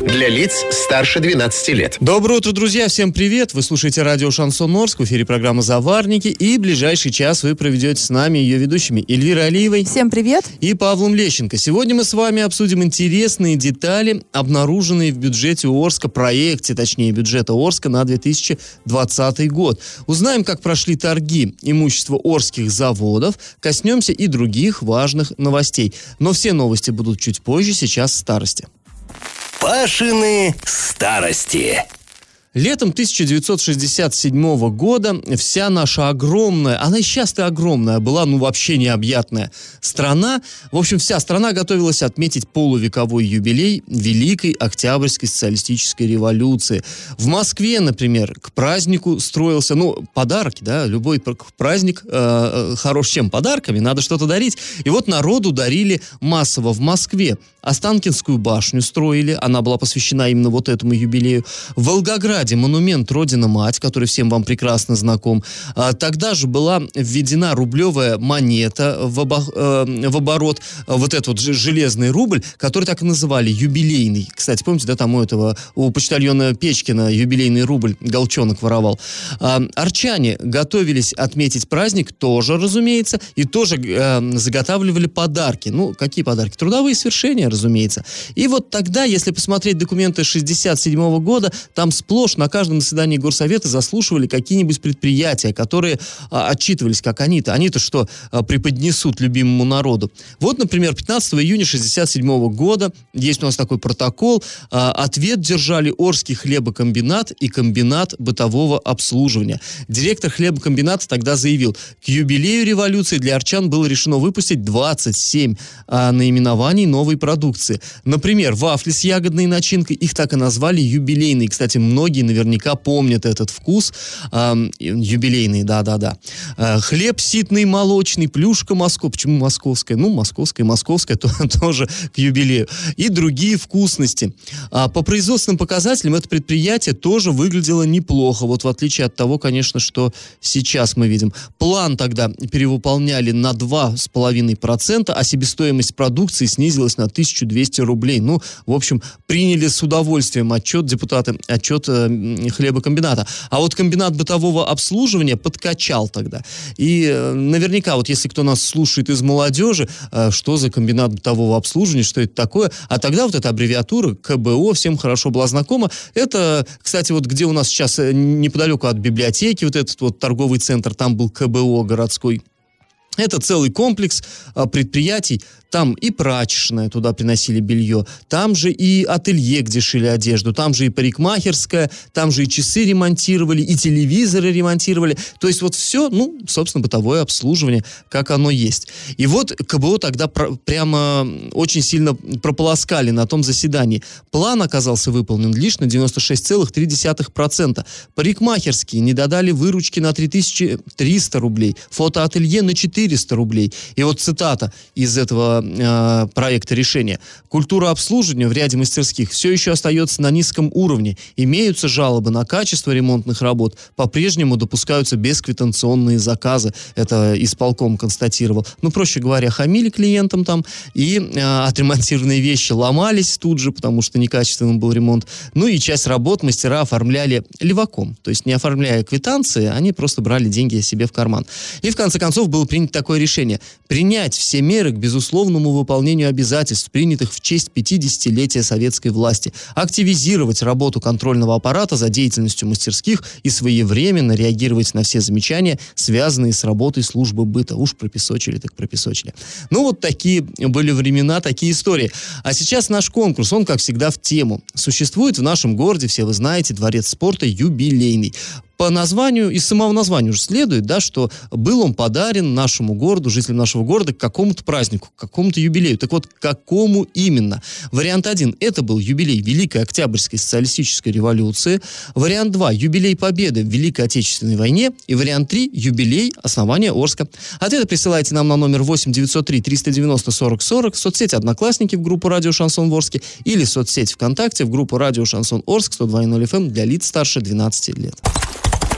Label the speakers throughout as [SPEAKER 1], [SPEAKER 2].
[SPEAKER 1] Для лиц старше 12 лет.
[SPEAKER 2] Доброе утро, друзья! Всем привет! Вы слушаете радио «Шансон Орск», в эфире программа «Заварники», и ближайший час вы проведете с нами ее ведущими Эльвирой Алиевой
[SPEAKER 3] Всем привет!
[SPEAKER 2] и Павлом Лещенко. Сегодня мы с вами обсудим интересные детали, обнаруженные в бюджете Орска, проекте, точнее, бюджета Орска на 2020 год. Узнаем, как прошли торги имущества Орских заводов, коснемся и других важных новостей. Но все новости будут чуть позже, сейчас старости.
[SPEAKER 4] Пашины старости.
[SPEAKER 2] Летом 1967 года вся наша огромная, она и сейчас-то огромная, была ну вообще необъятная страна. В общем, вся страна готовилась отметить полувековой юбилей Великой Октябрьской социалистической революции. В Москве, например, к празднику строился, ну, подарки, да, любой пр- праздник э, э, хорош чем? Подарками, надо что-то дарить. И вот народу дарили массово в Москве. Останкинскую башню строили, она была посвящена именно вот этому юбилею. В Волгограде монумент Родина-Мать, который всем вам прекрасно знаком. А, Тогда же была введена рублевая монета в, обо- э, в оборот, А, вот этот вот железный рубль, который так и называли, юбилейный. Кстати, помните, да, там у этого, у почтальона Печкина юбилейный рубль Голчонок воровал. А, Арчане готовились отметить праздник, тоже, разумеется, и тоже э, заготавливали подарки. Ну, какие подарки? Трудовые свершения, разумеется. И вот тогда, если посмотреть документы 67 года, там сплошь на каждом заседании горсовета заслушивали какие-нибудь предприятия, которые а, отчитывались, как они-то. Они-то что а, преподнесут любимому народу. Вот, например, 15 июня 67 года, есть у нас такой протокол, а, ответ держали Орский хлебокомбинат и комбинат бытового обслуживания. Директор хлебокомбината тогда заявил, к юбилею революции для арчан было решено выпустить 27 а, наименований новой продукции. Например, вафли с ягодной начинкой, их так и назвали юбилейные. Кстати, многие наверняка помнят этот вкус. Юбилейный, да-да-да. А, хлеб ситный, молочный, плюшка московская. Почему московская? Ну, московская, московская то, тоже к юбилею. И другие вкусности. А, по производственным показателям это предприятие тоже выглядело неплохо. Вот в отличие от того, конечно, что сейчас мы видим. План тогда перевыполняли на 2,5%, а себестоимость продукции снизилась на 1200 рублей. Ну, в общем, приняли с удовольствием отчет депутаты, отчет э, хлебокомбината. А вот комбинат бытового обслуживания подкачал тогда. И э, наверняка, вот если кто нас слушает из молодежи, э, что за комбинат бытового обслуживания, что это такое, а тогда вот эта аббревиатура КБО всем хорошо была знакома. Это, кстати, вот где у нас сейчас э, неподалеку от библиотеки, вот этот вот торговый центр, там был КБО городской. Это целый комплекс предприятий. Там и прачечная, туда приносили белье, там же и ателье, где шили одежду, там же и парикмахерская, там же и часы ремонтировали, и телевизоры ремонтировали. То есть вот все, ну, собственно, бытовое обслуживание, как оно есть. И вот КБО тогда про- прямо очень сильно прополоскали на том заседании. План оказался выполнен лишь на 96,3%. Парикмахерские не додали выручки на 3300 рублей, фотоателье на 400 рублей. И вот цитата из этого э, проекта решения. Культура обслуживания в ряде мастерских все еще остается на низком уровне. Имеются жалобы на качество ремонтных работ. По-прежнему допускаются бесквитанционные заказы. Это исполком констатировал. Ну, проще говоря, хамили клиентам там, и э, отремонтированные вещи ломались тут же, потому что некачественным был ремонт. Ну и часть работ мастера оформляли леваком. То есть не оформляя квитанции, они просто брали деньги себе в карман. И в конце концов было принято такое решение. Принять все меры к безусловному выполнению обязательств, принятых в честь 50-летия советской власти. Активизировать работу контрольного аппарата за деятельностью мастерских и своевременно реагировать на все замечания, связанные с работой службы быта. Уж пропесочили, так пропесочили. Ну вот такие были времена, такие истории. А сейчас наш конкурс, он, как всегда, в тему. Существует в нашем городе, все вы знаете, дворец спорта юбилейный. По названию, из самого названия уже следует, да, что был он подарен нашему городу, жителям нашего города, к какому-то празднику, к какому-то юбилею. Так вот, к какому именно? Вариант один – это был юбилей Великой Октябрьской социалистической революции. Вариант два – юбилей Победы в Великой Отечественной войне. И вариант три – юбилей основания Орска. Ответы присылайте нам на номер 8 903 390 40 40 в соцсети «Одноклассники» в группу «Радио Шансон Ворске» или в соцсети ВКонтакте в группу «Радио Шансон Орск» 102.0 FM для лиц старше 12 лет.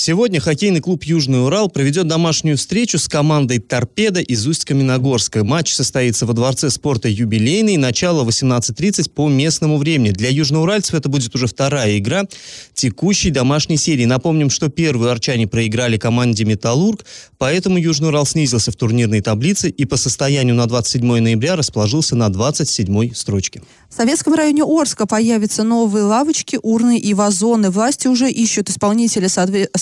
[SPEAKER 2] Сегодня хоккейный клуб «Южный Урал» проведет домашнюю встречу с командой «Торпеда» из Усть-Каменогорска. Матч состоится во Дворце спорта «Юбилейный». Начало 18.30 по местному времени. Для южноуральцев это будет уже вторая игра текущей домашней серии. Напомним, что первые арчане проиграли команде «Металлург», поэтому «Южный Урал» снизился в турнирной таблице и по состоянию на 27 ноября расположился на 27 строчке.
[SPEAKER 3] В Советском районе Орска появятся новые лавочки, урны и вазоны. Власти уже ищут исполнителя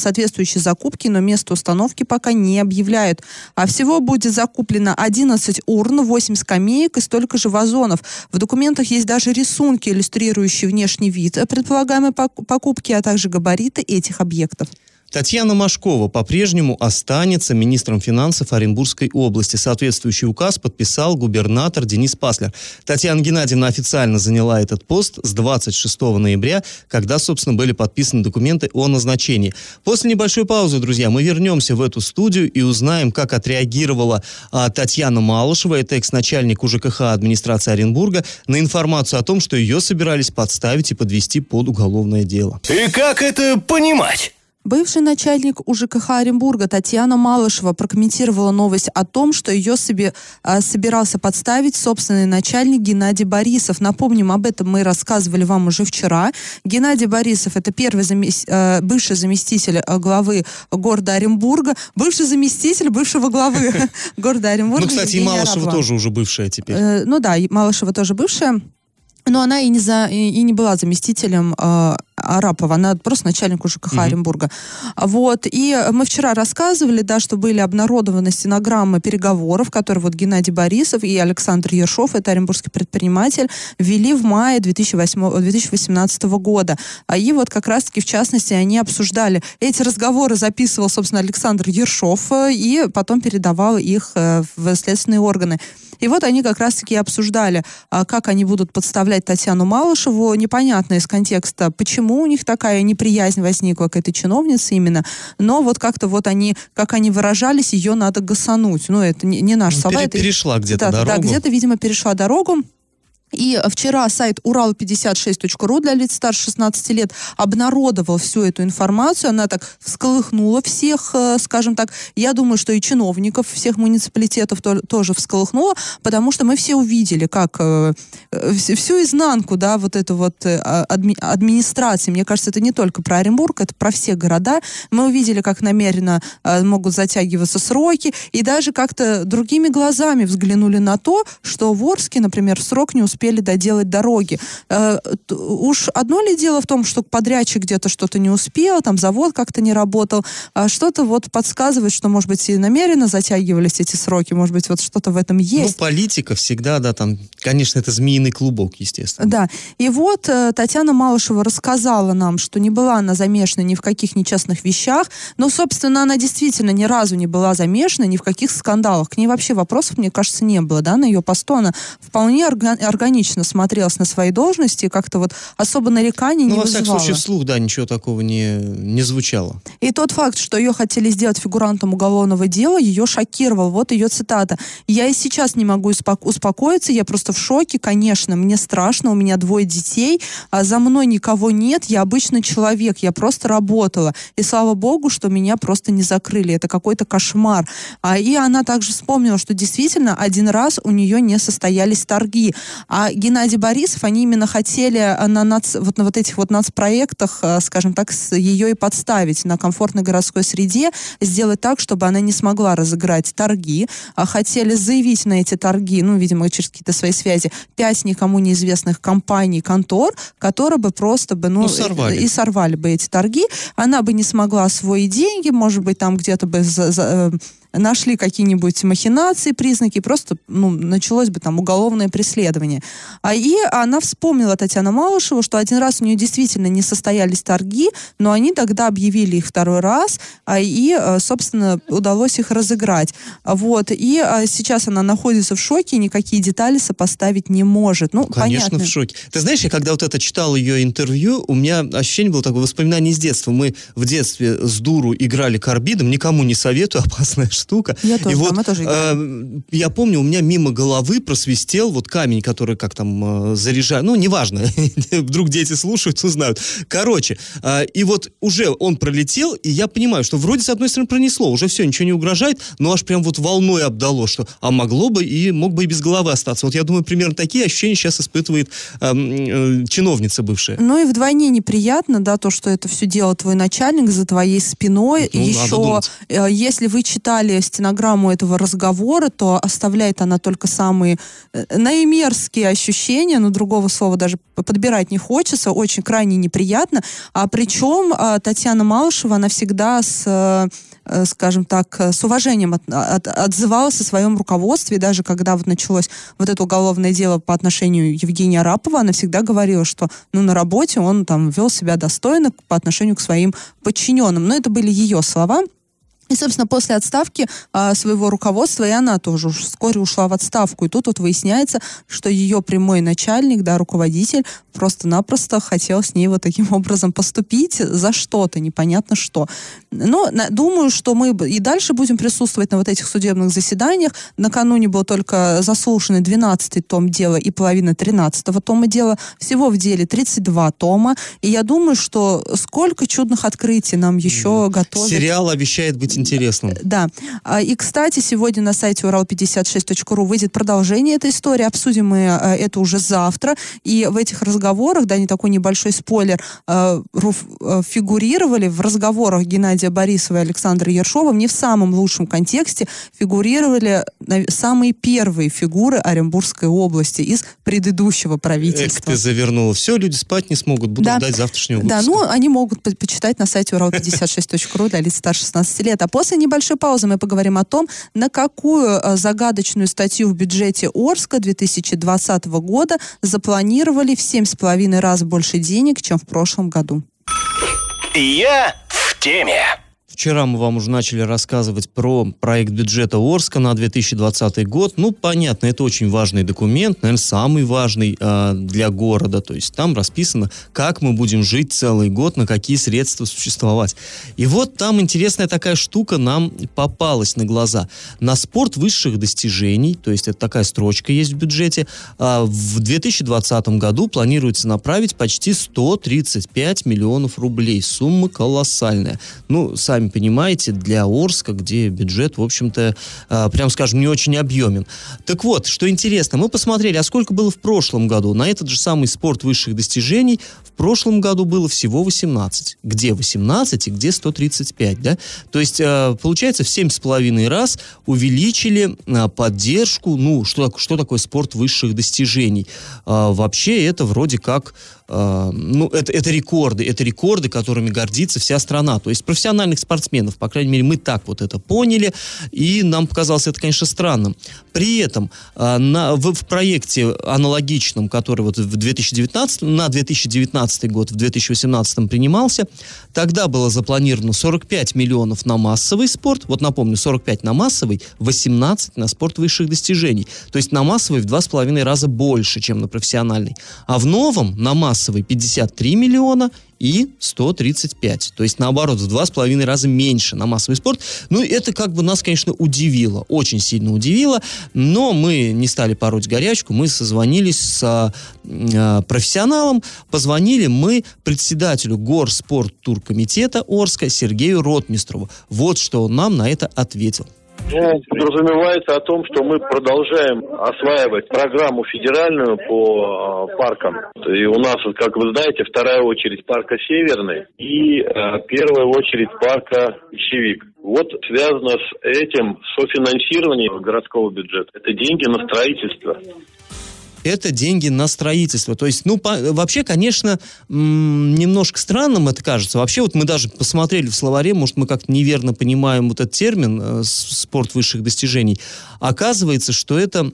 [SPEAKER 3] соответствующей закупки, но место установки пока не объявляют. А всего будет закуплено 11 урн, 8 скамеек и столько же вазонов. В документах есть даже рисунки, иллюстрирующие внешний вид предполагаемой покупки, а также габариты этих объектов.
[SPEAKER 2] Татьяна Машкова по-прежнему останется министром финансов Оренбургской области. Соответствующий указ подписал губернатор Денис Паслер. Татьяна Геннадьевна официально заняла этот пост с 26 ноября, когда, собственно, были подписаны документы о назначении. После небольшой паузы, друзья, мы вернемся в эту студию и узнаем, как отреагировала а, Татьяна Малышева, это экс-начальник УЖКХ администрации Оренбурга, на информацию о том, что ее собирались подставить и подвести под уголовное дело.
[SPEAKER 4] И как это понимать?
[SPEAKER 3] Бывший начальник УЖКХ Оренбурга Татьяна Малышева прокомментировала новость о том, что ее себе а, собирался подставить собственный начальник Геннадий Борисов. Напомним, об этом мы рассказывали вам уже вчера. Геннадий Борисов это первый замес... а, бывший заместитель а, главы города Оренбурга, бывший заместитель бывшего главы города Оренбурга.
[SPEAKER 2] Ну, кстати, и Малышева тоже уже бывшая теперь.
[SPEAKER 3] Э, ну да, Малышева тоже бывшая. Но она и не, за, и, и не была заместителем э, Арапова, она просто начальник УЖКХ mm-hmm. Оренбурга. Вот. И мы вчера рассказывали, да, что были обнародованы стенограммы переговоров, которые вот Геннадий Борисов и Александр Ершов, это оренбургский предприниматель, ввели в мае 2008, 2018 года. А И вот как раз-таки, в частности, они обсуждали. Эти разговоры записывал, собственно, Александр Ершов э, и потом передавал их э, в следственные органы. И вот они как раз-таки обсуждали, а, как они будут подставлять Татьяну Малышеву. Непонятно из контекста, почему у них такая неприязнь возникла к этой чиновнице именно. Но вот как-то вот они, как они выражались, ее надо гасануть. Ну, это не, не наш ну, слова.
[SPEAKER 2] это, перешла где-то да,
[SPEAKER 3] дорогу. Да, где-то, видимо, перешла дорогу. И вчера сайт урал56.ру для лиц старше 16 лет обнародовал всю эту информацию. Она так всколыхнула всех, э, скажем так. Я думаю, что и чиновников всех муниципалитетов тоже всколыхнула, потому что мы все увидели, как э, э, всю изнанку, да, вот эту вот а, адми, администрации. Мне кажется, это не только про Оренбург, это про все города. Мы увидели, как намеренно могут затягиваться сроки, и даже как-то другими глазами взглянули на то, что в Орске, например, срок не успел успели доделать дороги. Э, уж одно ли дело в том, что подрядчик где-то что-то не успел, там завод как-то не работал, а что-то вот подсказывает, что, может быть, и намеренно затягивались эти сроки, может быть, вот что-то в этом есть.
[SPEAKER 2] Ну, политика всегда, да, там, конечно, это змеиный клубок, естественно.
[SPEAKER 3] Да, и вот э, Татьяна Малышева рассказала нам, что не была она замешана ни в каких нечестных вещах, но, собственно, она действительно ни разу не была замешана ни в каких скандалах. К ней вообще вопросов, мне кажется, не было, да, на ее посту она вполне организованно органично смотрелась на своей должности, как-то вот особо нареканий ну, не
[SPEAKER 2] во
[SPEAKER 3] вызывала.
[SPEAKER 2] всяком случае, вслух, да, ничего такого не, не звучало.
[SPEAKER 3] И тот факт, что ее хотели сделать фигурантом уголовного дела, ее шокировал. Вот ее цитата. «Я и сейчас не могу успокоиться, я просто в шоке, конечно, мне страшно, у меня двое детей, а за мной никого нет, я обычный человек, я просто работала. И слава богу, что меня просто не закрыли. Это какой-то кошмар». А, и она также вспомнила, что действительно один раз у нее не состоялись торги. А Геннадий Борисов, они именно хотели на, нац, вот на вот этих вот нацпроектах, э, скажем так, ее и подставить на комфортной городской среде, сделать так, чтобы она не смогла разыграть торги. А хотели заявить на эти торги, ну, видимо, через какие-то свои связи, пять никому неизвестных компаний, контор, которые бы просто бы, ну, ну сорвали. и сорвали бы эти торги. Она бы не смогла освоить деньги, может быть, там где-то бы за, за, э, нашли какие-нибудь махинации, признаки, просто ну, началось бы там уголовное преследование. А, и она вспомнила, Татьяна Малышева, что один раз у нее действительно не состоялись торги, но они тогда объявили их второй раз, а, и, а, собственно, удалось их разыграть. Вот. И а, сейчас она находится в шоке, никакие детали сопоставить не может. Ну,
[SPEAKER 2] Конечно,
[SPEAKER 3] понятно.
[SPEAKER 2] в шоке. Ты знаешь, я когда вот это читал ее интервью, у меня ощущение было такое воспоминание из детства. Мы в детстве с дуру играли карбидом, никому не советую, опасная штука.
[SPEAKER 3] Я тоже,
[SPEAKER 2] И вот
[SPEAKER 3] тоже играли.
[SPEAKER 2] э, я помню, у меня мимо головы просвистел вот камень, который как там э, заряжает, ну, неважно, вдруг дети слушают, узнают. Короче, э, и вот уже он пролетел, и я понимаю, что вроде с одной стороны пронесло, уже все, ничего не угрожает, но аж прям вот волной обдало, что, а могло бы и мог бы и без головы остаться. Вот я думаю, примерно такие ощущения сейчас испытывает эм, э, чиновница бывшая.
[SPEAKER 3] Ну и вдвойне неприятно, да, то, что это все делал твой начальник за твоей спиной.
[SPEAKER 2] Ну,
[SPEAKER 3] Еще, э, если вы читали стенограмму этого разговора, то оставляет она только самые э, наимерзкие ощущения, но другого слова даже подбирать не хочется, очень крайне неприятно. А причем э, Татьяна Малышева, она всегда с э, э, скажем так, с уважением от- от- отзывалась о своем руководстве, даже когда вот началось вот это уголовное дело по отношению Евгения Арапова, она всегда говорила, что ну, на работе он там вел себя достойно по отношению к своим подчиненным. Но это были ее слова. И, собственно, после отставки а, своего руководства и она тоже уж вскоре ушла в отставку. И тут вот выясняется, что ее прямой начальник, да, руководитель, просто-напросто хотел с ней вот таким образом поступить за что-то, непонятно что. Но на- думаю, что мы и дальше будем присутствовать на вот этих судебных заседаниях. Накануне был только заслушанный 12-й том дела и половина 13-го тома дела. Всего в деле 32 тома. И я думаю, что сколько чудных открытий нам еще готовят.
[SPEAKER 2] Сериал обещает быть интересным.
[SPEAKER 3] Да. А, И, кстати, сегодня на сайте урал56.ру выйдет продолжение этой истории. Обсудим мы а, это уже завтра. И в этих разговорах, да, не такой небольшой спойлер, а, фигурировали в разговорах Геннадия Борисова и Александра Ершова не в самом лучшем контексте фигурировали самые первые фигуры Оренбургской области из предыдущего правительства.
[SPEAKER 2] ты завернула. Все, люди спать не смогут, будут
[SPEAKER 3] Да.
[SPEAKER 2] ждать завтрашнего
[SPEAKER 3] Да,
[SPEAKER 2] выпуска.
[SPEAKER 3] ну, они могут по- почитать на сайте урал56.ру для лиц старше 16 лет. А после небольшой паузы мы поговорим о том, на какую э, загадочную статью в бюджете Орска 2020 года запланировали в 7,5 раз больше денег, чем в прошлом году.
[SPEAKER 4] Я в теме.
[SPEAKER 2] Вчера мы вам уже начали рассказывать про проект бюджета Орска на 2020 год. Ну, понятно, это очень важный документ, наверное, самый важный э, для города. То есть там расписано, как мы будем жить целый год, на какие средства существовать. И вот там интересная такая штука нам попалась на глаза. На спорт высших достижений, то есть это такая строчка есть в бюджете, а, в 2020 году планируется направить почти 135 миллионов рублей. Сумма колоссальная. Ну, сами понимаете, для Орска, где бюджет, в общем-то, а, прям скажем, не очень объемен. Так вот, что интересно, мы посмотрели, а сколько было в прошлом году? На этот же самый спорт высших достижений в прошлом году было всего 18. Где 18 и где 135, да? То есть, а, получается, в 7,5 раз увеличили а, поддержку, ну, что, что такое спорт высших достижений? Вообще это вроде как, а, ну, это, это рекорды, это рекорды, которыми гордится вся страна. То есть профессиональных спортсменов, по крайней мере, мы так вот это поняли, и нам показалось это, конечно, странным. При этом а, на, в, в проекте аналогичном, который вот в 2019, на 2019 год, в 2018 принимался, тогда было запланировано 45 миллионов на массовый спорт, вот напомню, 45 на массовый, 18 на спорт высших достижений. То есть на массовый в 2,5 раза больше, чем на профессиональный. А в новом на массовый 53 миллиона и 135. То есть, наоборот, в два с половиной раза меньше на массовый спорт. Ну, это как бы нас, конечно, удивило, очень сильно удивило, но мы не стали пороть горячку, мы созвонились с э, профессионалом, позвонили мы председателю Горспорт Туркомитета Орска Сергею Ротмистрову. Вот что он нам на это ответил.
[SPEAKER 5] Ну, подразумевается о том, что мы продолжаем осваивать программу федеральную по э, паркам. И у нас, как вы знаете, вторая очередь парка Северный и э, первая очередь парка Ищевик. Вот связано с этим софинансирование городского бюджета. Это деньги на строительство.
[SPEAKER 2] Это деньги на строительство. То есть, ну, по, вообще, конечно, немножко странным это кажется. Вообще, вот мы даже посмотрели в словаре, может, мы как-то неверно понимаем вот этот термин э, спорт высших достижений. Оказывается, что это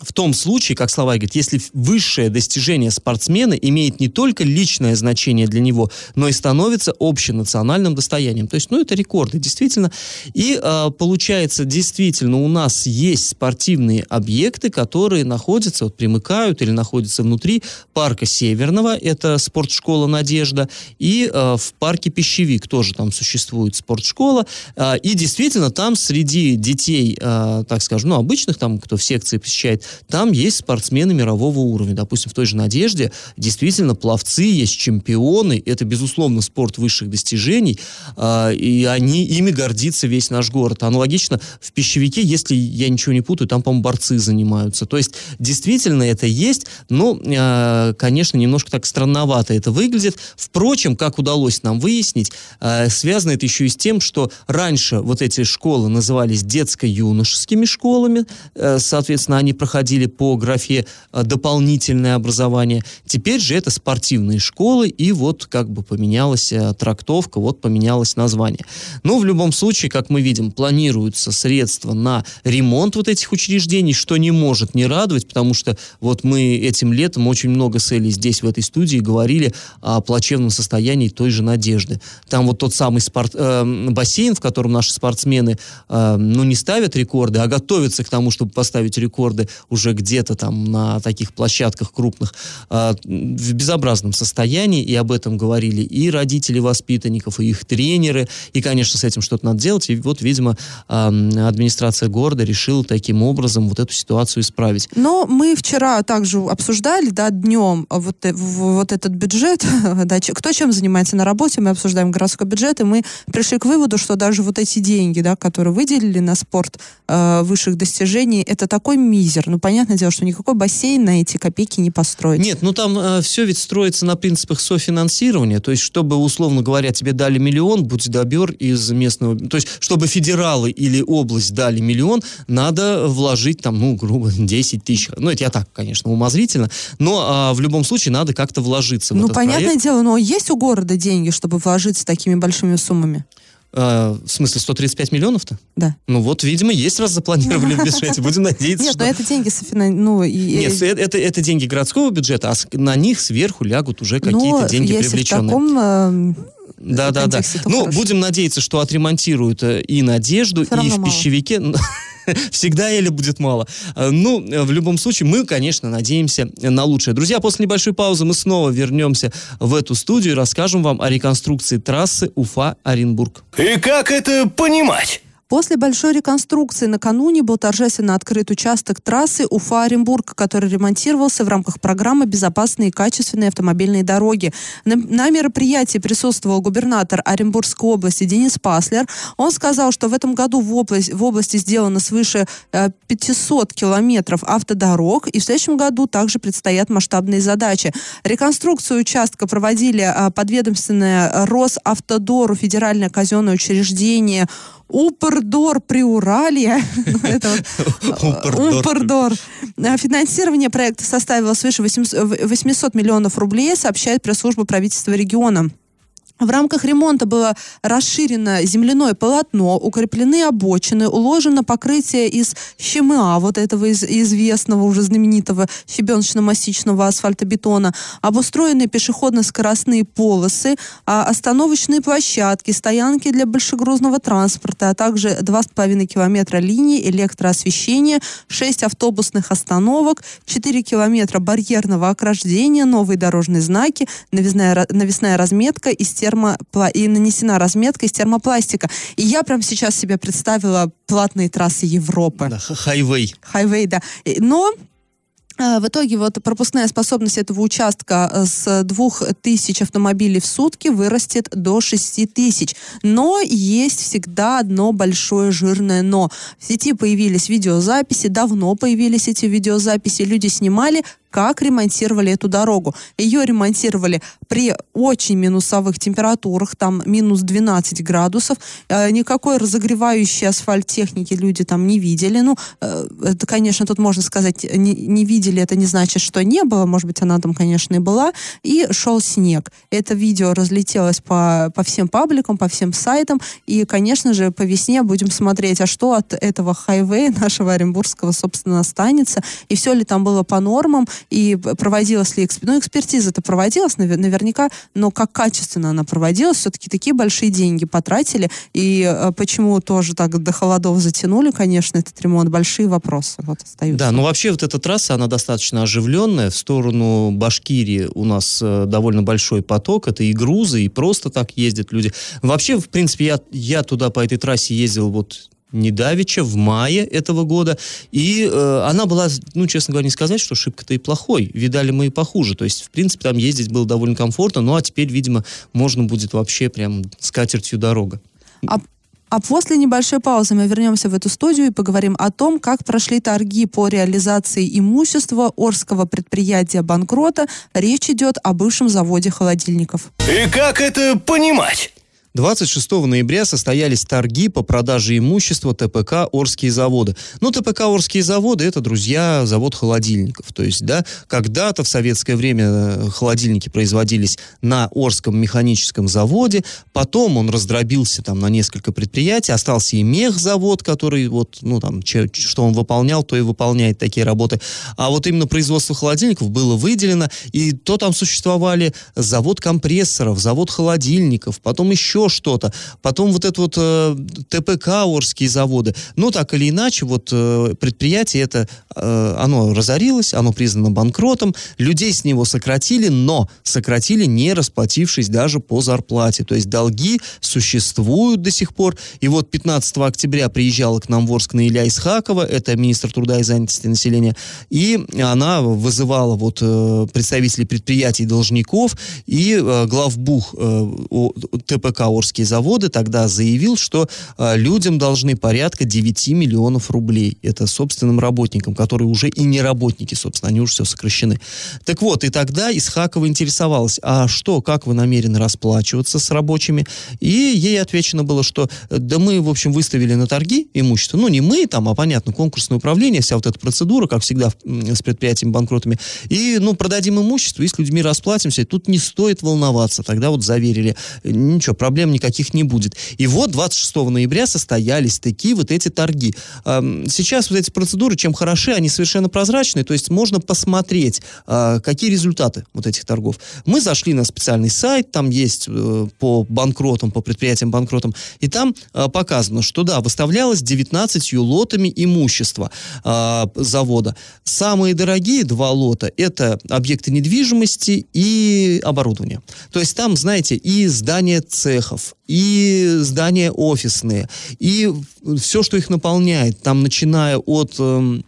[SPEAKER 2] в том случае, как Слава говорит, если высшее достижение спортсмена имеет не только личное значение для него, но и становится общенациональным достоянием. То есть, ну, это рекорды, действительно. И э, получается, действительно, у нас есть спортивные объекты, которые находятся, вот примыкают или находятся внутри парка Северного, это спортшкола «Надежда», и э, в парке Пищевик тоже там существует спортшкола. Э, и действительно, там среди детей, э, так скажем, ну, обычных, там, кто в секции посещает, там есть спортсмены мирового уровня. Допустим, в той же «Надежде» действительно пловцы, есть чемпионы. Это, безусловно, спорт высших достижений. Э, и они, ими гордится весь наш город. Аналогично в «Пищевике», если я ничего не путаю, там, по-моему, борцы занимаются. То есть, действительно, это есть, но, э, конечно, немножко так странновато это выглядит. Впрочем, как удалось нам выяснить, э, связано это еще и с тем, что раньше вот эти школы назывались детско-юношескими школами, э, соответственно, они проходили по графе э, дополнительное образование. Теперь же это спортивные школы, и вот как бы поменялась э, трактовка, вот поменялось название. Но в любом случае, как мы видим, планируются средства на ремонт вот этих учреждений, что не может не радовать, потому что вот мы этим летом очень много с Элей здесь, в этой студии, говорили о плачевном состоянии той же «Надежды». Там вот тот самый спорт, э, бассейн, в котором наши спортсмены, э, ну, не ставят рекорды, а готовятся к тому, чтобы поставить рекорды уже где-то там на таких площадках крупных, э, в безобразном состоянии, и об этом говорили и родители воспитанников, и их тренеры, и, конечно, с этим что-то надо делать, и вот, видимо, э, администрация города решила таким образом вот эту ситуацию исправить.
[SPEAKER 3] Но мы вчера также обсуждали, да, днем вот, э, вот этот бюджет, да, кто чем занимается на работе, мы обсуждаем городской бюджет, и мы пришли к выводу, что даже вот эти деньги, да, которые выделили на спорт э, высших достижений, это такой мизер. Ну, понятное дело, что никакой бассейн на эти копейки не построить.
[SPEAKER 2] Нет, ну там э, все ведь строится на принципах софинансирования, то есть чтобы, условно говоря, тебе дали миллион, будь добер из местного... То есть чтобы федералы или область дали миллион, надо вложить там, ну, грубо, 10 тысяч. Ну, это я так, конечно, умозрительно, но а, в любом случае надо как-то вложиться
[SPEAKER 3] Ну, понятное
[SPEAKER 2] проект.
[SPEAKER 3] дело, но есть у города деньги, чтобы вложиться такими большими суммами?
[SPEAKER 2] А, в смысле, 135 миллионов-то?
[SPEAKER 3] Да.
[SPEAKER 2] Ну вот, видимо, есть, раз запланировали в бюджете. Будем надеяться,
[SPEAKER 3] Нет,
[SPEAKER 2] что...
[SPEAKER 3] но это деньги. Ну, и,
[SPEAKER 2] Нет, это, это, деньги городского бюджета, а на них сверху лягут уже
[SPEAKER 3] ну,
[SPEAKER 2] какие-то деньги
[SPEAKER 3] если
[SPEAKER 2] привлеченные.
[SPEAKER 3] в таком эм,
[SPEAKER 2] Да, да, да. Ну,
[SPEAKER 3] хорошо.
[SPEAKER 2] будем надеяться, что отремонтируют э, и Надежду, и в
[SPEAKER 3] мало.
[SPEAKER 2] пищевике. Всегда или будет мало. Э, Ну, э, в любом случае, мы, конечно, надеемся на лучшее. Друзья, после небольшой паузы мы снова вернемся в эту студию и расскажем вам о реконструкции трассы Уфа-Оренбург.
[SPEAKER 4] И как это понимать?
[SPEAKER 3] После большой реконструкции накануне был торжественно открыт участок трассы Уфа-Оренбург, который ремонтировался в рамках программы «Безопасные и качественные автомобильные дороги». На, на мероприятии присутствовал губернатор Оренбургской области Денис Паслер. Он сказал, что в этом году в, область, в области сделано свыше э, 500 километров автодорог, и в следующем году также предстоят масштабные задачи. Реконструкцию участка проводили э, подведомственное Росавтодору, федеральное казенное учреждение, Упордор Приуралья. Это вот,
[SPEAKER 2] Упордор.
[SPEAKER 3] Упордор. Э, Финансирование проекта составило свыше 800 800 миллионов рублей, сообщает пресс-служба правительства региона. В рамках ремонта было расширено земляное полотно, укреплены обочины, уложено покрытие из ЩМА, вот этого из- известного уже знаменитого щебеночно-мастичного асфальтобетона, обустроены пешеходно-скоростные полосы, а, остановочные площадки, стоянки для большегрузного транспорта, а также 2,5 километра линии электроосвещения, 6 автобусных остановок, 4 километра барьерного ограждения, новые дорожные знаки, навесная, навесная разметка из термопла- и нанесена разметка из термопластика. И я прям сейчас себе представила платные трассы Европы.
[SPEAKER 2] Да, хайвей.
[SPEAKER 3] Хайвей, да. Но э, в итоге вот пропускная способность этого участка э, с 2000 автомобилей в сутки вырастет до 6000. Но есть всегда одно большое жирное но. В сети появились видеозаписи, давно появились эти видеозаписи, люди снимали, как ремонтировали эту дорогу. Ее ремонтировали при очень минусовых температурах, там минус 12 градусов. Э, никакой разогревающей асфальт техники люди там не видели. Ну, э, это, конечно, тут можно сказать, не, не видели, это не значит, что не было. Может быть, она там, конечно, и была. И шел снег. Это видео разлетелось по, по всем пабликам, по всем сайтам. И, конечно же, по весне будем смотреть, а что от этого хайвея нашего Оренбургского, собственно, останется. И все ли там было по нормам и проводилась ли экспертиза. Ну, экспертиза-то проводилась наверняка, но как качественно она проводилась, все-таки такие большие деньги потратили, и э, почему тоже так до холодов затянули, конечно, этот ремонт, большие вопросы вот остаются.
[SPEAKER 2] Да, ну вообще вот эта трасса, она достаточно оживленная, в сторону Башкирии у нас э, довольно большой поток, это и грузы, и просто так ездят люди. Вообще, в принципе, я, я туда по этой трассе ездил вот недавеча, в мае этого года. И э, она была, ну, честно говоря, не сказать, что шибко-то и плохой. Видали мы и похуже. То есть, в принципе, там ездить было довольно комфортно. Ну, а теперь, видимо, можно будет вообще прям с катертью дорога.
[SPEAKER 3] А а после небольшой паузы мы вернемся в эту студию и поговорим о том, как прошли торги по реализации имущества Орского предприятия банкрота. Речь идет о бывшем заводе холодильников.
[SPEAKER 4] И как это понимать?
[SPEAKER 2] 26 ноября состоялись торги по продаже имущества ТПК «Орские заводы». Ну, ТПК «Орские заводы» — это, друзья, завод холодильников. То есть, да, когда-то в советское время э, холодильники производились на Орском механическом заводе, потом он раздробился там на несколько предприятий, остался и мехзавод, который вот, ну, там, че, что он выполнял, то и выполняет такие работы. А вот именно производство холодильников было выделено, и то там существовали завод компрессоров, завод холодильников, потом еще что-то. Потом вот это вот э, ТПК Орские заводы. Ну, так или иначе, вот э, предприятие это, э, оно разорилось, оно признано банкротом, людей с него сократили, но сократили, не расплатившись даже по зарплате. То есть долги существуют до сих пор. И вот 15 октября приезжала к нам в Орск Наиля Исхакова, это министр труда и занятости населения, и она вызывала вот э, представителей предприятий должников и э, главбух э, ТПК Орские заводы тогда заявил, что э, людям должны порядка 9 миллионов рублей. Это собственным работникам, которые уже и не работники, собственно, они уже все сокращены. Так вот, и тогда Исхакова интересовалась, а что, как вы намерены расплачиваться с рабочими? И ей отвечено было, что да мы, в общем, выставили на торги имущество. Ну, не мы там, а, понятно, конкурсное управление, вся вот эта процедура, как всегда с предприятиями банкротами. И, ну, продадим имущество, и с людьми расплатимся. Тут не стоит волноваться. Тогда вот заверили, ничего, проблем проблем никаких не будет. И вот 26 ноября состоялись такие вот эти торги. Сейчас вот эти процедуры, чем хороши, они совершенно прозрачные, то есть можно посмотреть, а, какие результаты вот этих торгов. Мы зашли на специальный сайт, там есть э, по банкротам, по предприятиям банкротам, и там а, показано, что да, выставлялось 19 лотами имущества а, завода. Самые дорогие два лота – это объекты недвижимости и оборудование. То есть там, знаете, и здание цеха, цехов, и здания офисные, и все, что их наполняет, там, начиная от э,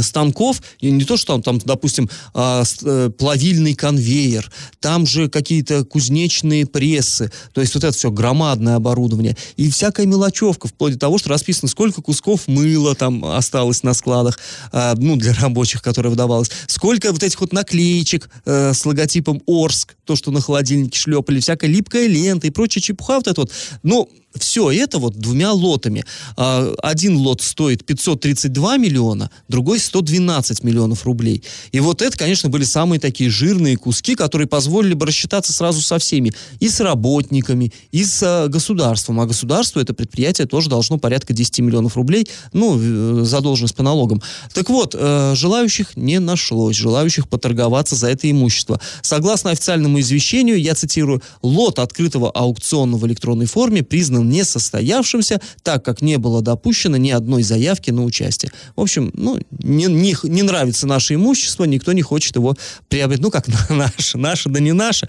[SPEAKER 2] станков, и не то, что там, там допустим, э, э, плавильный конвейер, там же какие-то кузнечные прессы, то есть вот это все громадное оборудование, и всякая мелочевка, вплоть до того, что расписано, сколько кусков мыла там осталось на складах, э, ну, для рабочих, которое выдавалось, сколько вот этих вот наклеечек э, с логотипом Орск, то, что на холодильнике шлепали, всякая липкая лента и прочая чепуха вот это вот, ну, все это вот двумя лотами. А, один лот стоит 532 миллиона, другой 112 миллионов рублей. И вот это, конечно, были самые такие жирные куски, которые позволили бы рассчитаться сразу со всеми. И с работниками, и с а, государством. А государство, это предприятие, тоже должно порядка 10 миллионов рублей, ну, э, задолженность по налогам. Так вот, э, желающих не нашлось, желающих поторговаться за это имущество. Согласно официальному извещению, я цитирую, лот открытого аукциона в электронной форме признан несостоявшимся, так как не было допущено ни одной заявки на участие. В общем, ну, не, не, не нравится наше имущество, никто не хочет его приобрести. Ну, как наше, наше, да не наше.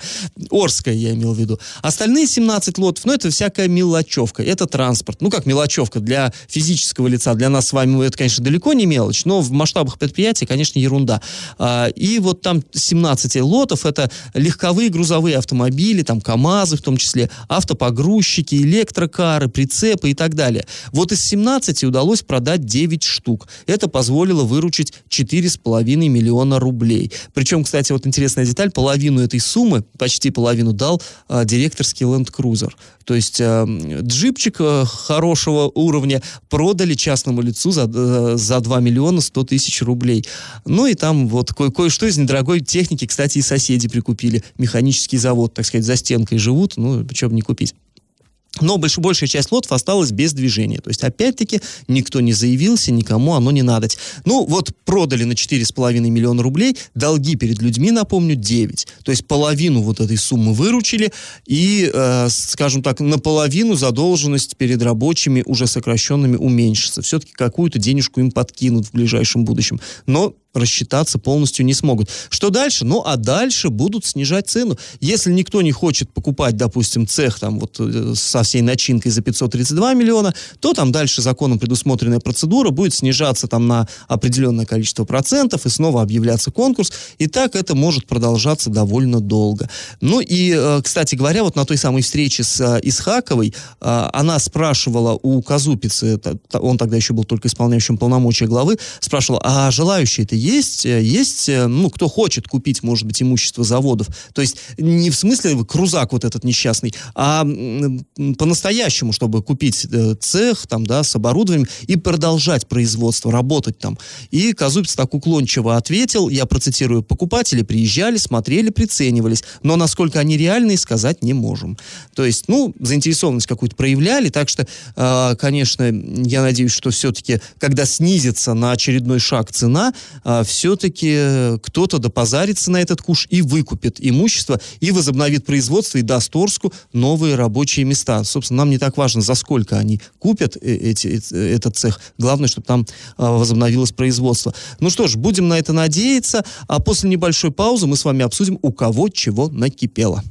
[SPEAKER 2] Орское я имел в виду. Остальные 17 лотов, ну, это всякая мелочевка. Это транспорт. Ну, как мелочевка для физического лица. Для нас с вами это, конечно, далеко не мелочь, но в масштабах предприятия, конечно, ерунда. А, и вот там 17 лотов, это легковые грузовые автомобили, там КАМАЗы в том числе, автопогрузчики, электро электрокары, прицепы и так далее. Вот из 17 удалось продать 9 штук. Это позволило выручить 4,5 миллиона рублей. Причем, кстати, вот интересная деталь, половину этой суммы, почти половину дал э, директорский Land Cruiser. То есть э, джипчик э, хорошего уровня продали частному лицу за, э, за 2 миллиона 100 тысяч рублей. Ну и там вот ко- кое-что из недорогой техники, кстати, и соседи прикупили. Механический завод, так сказать, за стенкой живут, ну, бы не купить. Но больш, большая часть лотов осталась без движения. То есть, опять-таки, никто не заявился, никому оно не надо. Ну, вот продали на 4,5 миллиона рублей, долги перед людьми, напомню, 9. То есть, половину вот этой суммы выручили, и, э, скажем так, наполовину задолженность перед рабочими, уже сокращенными, уменьшится. Все-таки какую-то денежку им подкинут в ближайшем будущем. Но рассчитаться полностью не смогут. Что дальше? Ну, а дальше будут снижать цену. Если никто не хочет покупать, допустим, цех там вот э, со всей начинкой за 532 миллиона, то там дальше законом предусмотренная процедура будет снижаться там на определенное количество процентов и снова объявляться конкурс. И так это может продолжаться довольно долго. Ну и, э, кстати говоря, вот на той самой встрече с э, Исхаковой она спрашивала у Казупицы, он тогда еще был только исполняющим полномочия главы, спрашивала, а желающие-то есть? Э, Есть, э, ну, кто хочет купить, может быть, имущество заводов? То есть не в смысле крузак вот этот несчастный, а по-настоящему, чтобы купить э, цех там, да, с оборудованием и продолжать производство, работать там. И Казупец так уклончиво ответил, я процитирую, покупатели приезжали, смотрели, приценивались, но насколько они реальные, сказать не можем. То есть, ну, заинтересованность какую-то проявляли, так что, э, конечно, я надеюсь, что все-таки, когда снизится на очередной шаг цена, э, все-таки кто-то допозарится на этот куш и выкупит имущество, и возобновит производство, и даст Орску новые рабочие места. Собственно, нам не так важно, за сколько они купят э, эти, э, этот цех. Главное, чтобы там э, возобновилось производство. Ну что ж, будем на это надеяться. А после небольшой паузы мы с вами обсудим, у кого чего накипело.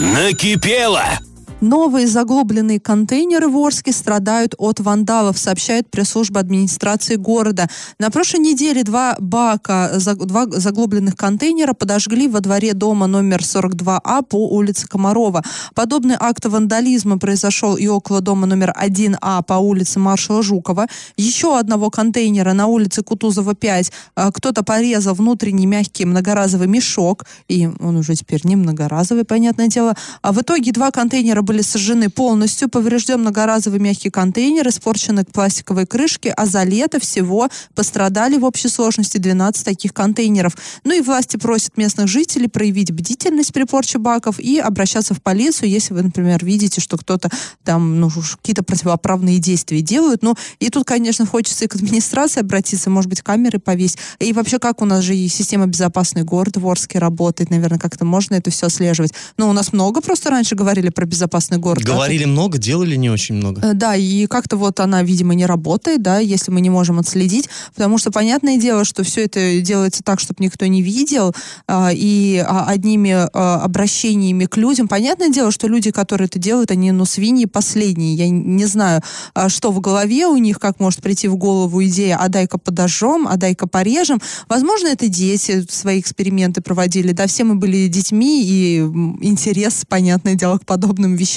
[SPEAKER 4] Накипело!
[SPEAKER 3] Новые заглубленные контейнеры в Орске страдают от вандалов, сообщает пресс-служба администрации города. На прошлой неделе два бака, два заглубленных контейнера подожгли во дворе дома номер 42А по улице Комарова. Подобный акт вандализма произошел и около дома номер 1А по улице маршала Жукова. Еще одного контейнера на улице Кутузова 5 а, кто-то порезал внутренний мягкий многоразовый мешок, и он уже теперь не многоразовый, понятное дело. А в итоге два контейнера были сожжены полностью, поврежден многоразовый мягкий контейнер, испорчены пластиковые крышки, а за лето всего пострадали в общей сложности 12 таких контейнеров. Ну и власти просят местных жителей проявить бдительность при порче баков и обращаться в полицию, если вы, например, видите, что кто-то там ну, какие-то противоправные действия делают. Ну, и тут, конечно, хочется и к администрации обратиться, может быть, камеры повесить. И вообще, как у нас же и система «Безопасный город» в Орске работает, наверное, как-то можно это все отслеживать. Ну, у нас много просто раньше говорили про безопасный город.
[SPEAKER 2] Говорили много, делали не очень много.
[SPEAKER 3] Э, Да, и как-то вот она, видимо, не работает, да, если мы не можем отследить, потому что понятное дело, что все это делается так, чтобы никто не видел, а, и а, одними а, обращениями к людям. Понятное дело, что люди, которые это делают, они, ну, свиньи последние. Я не знаю, что в голове у них, как может прийти в голову идея, а дай-ка подожжем, а дай-ка порежем. Возможно, это дети свои эксперименты проводили, да, все мы были детьми, и интерес, понятное дело, к подобным вещам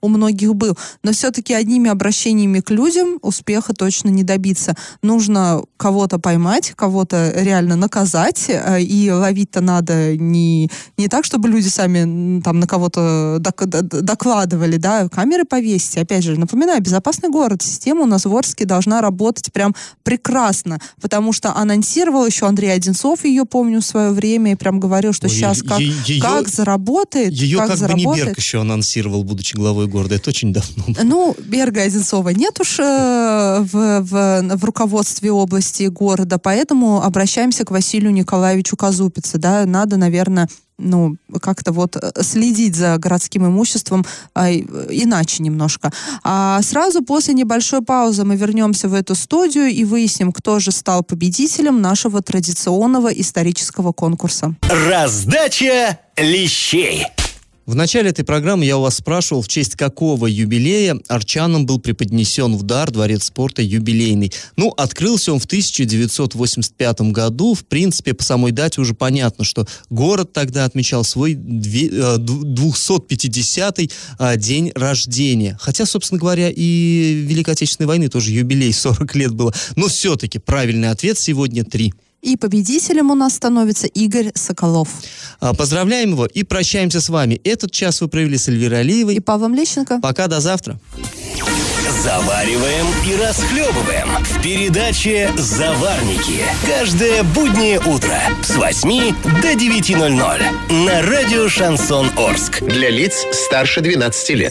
[SPEAKER 3] у многих был. Но все-таки одними обращениями к людям успеха точно не добиться. Нужно кого-то поймать, кого-то реально наказать, э, и ловить-то надо не, не так, чтобы люди сами там на кого-то докладывали, да, камеры повесить. Опять же, напоминаю, безопасный город. Система у нас в Орске должна работать прям прекрасно, потому что анонсировал еще Андрей Одинцов, ее помню, в свое время, и прям говорил, что
[SPEAKER 2] Ой,
[SPEAKER 3] сейчас как,
[SPEAKER 2] ее-
[SPEAKER 3] как заработает,
[SPEAKER 2] Ее
[SPEAKER 3] как,
[SPEAKER 2] как, бы не
[SPEAKER 3] заработает.
[SPEAKER 2] Берг еще анонсировал, будучи главой города. Это очень давно. было.
[SPEAKER 3] Ну, Берга Одинцова нет уж э, в, в, в руководстве области города, поэтому обращаемся к Василию Николаевичу Казупице. Да? Надо, наверное, ну, как-то вот э, следить за городским имуществом а, и- иначе немножко. А сразу после небольшой паузы мы вернемся в эту студию и выясним, кто же стал победителем нашего традиционного исторического конкурса.
[SPEAKER 4] Раздача лещей.
[SPEAKER 2] В начале этой программы я у вас спрашивал, в честь какого юбилея арчанам был преподнесен в дар Дворец спорта юбилейный. Ну, открылся он в 1985 году. В принципе, по самой дате уже понятно, что город тогда отмечал свой 250-й а, день рождения. Хотя, собственно говоря, и Великой Отечественной войны тоже юбилей 40 лет было. Но все-таки правильный ответ сегодня 3.
[SPEAKER 3] И победителем у нас становится Игорь Соколов.
[SPEAKER 2] А, Поздравляем его и прощаемся с вами. Этот час вы провели с Эльвирой Алиевой.
[SPEAKER 3] И Павлом Лещенко.
[SPEAKER 2] Пока, до завтра.
[SPEAKER 4] Завариваем и расхлебываем в передаче «Заварники». Каждое буднее утро с 8 до 9.00 на радио «Шансон Орск».
[SPEAKER 1] Для лиц старше 12 лет.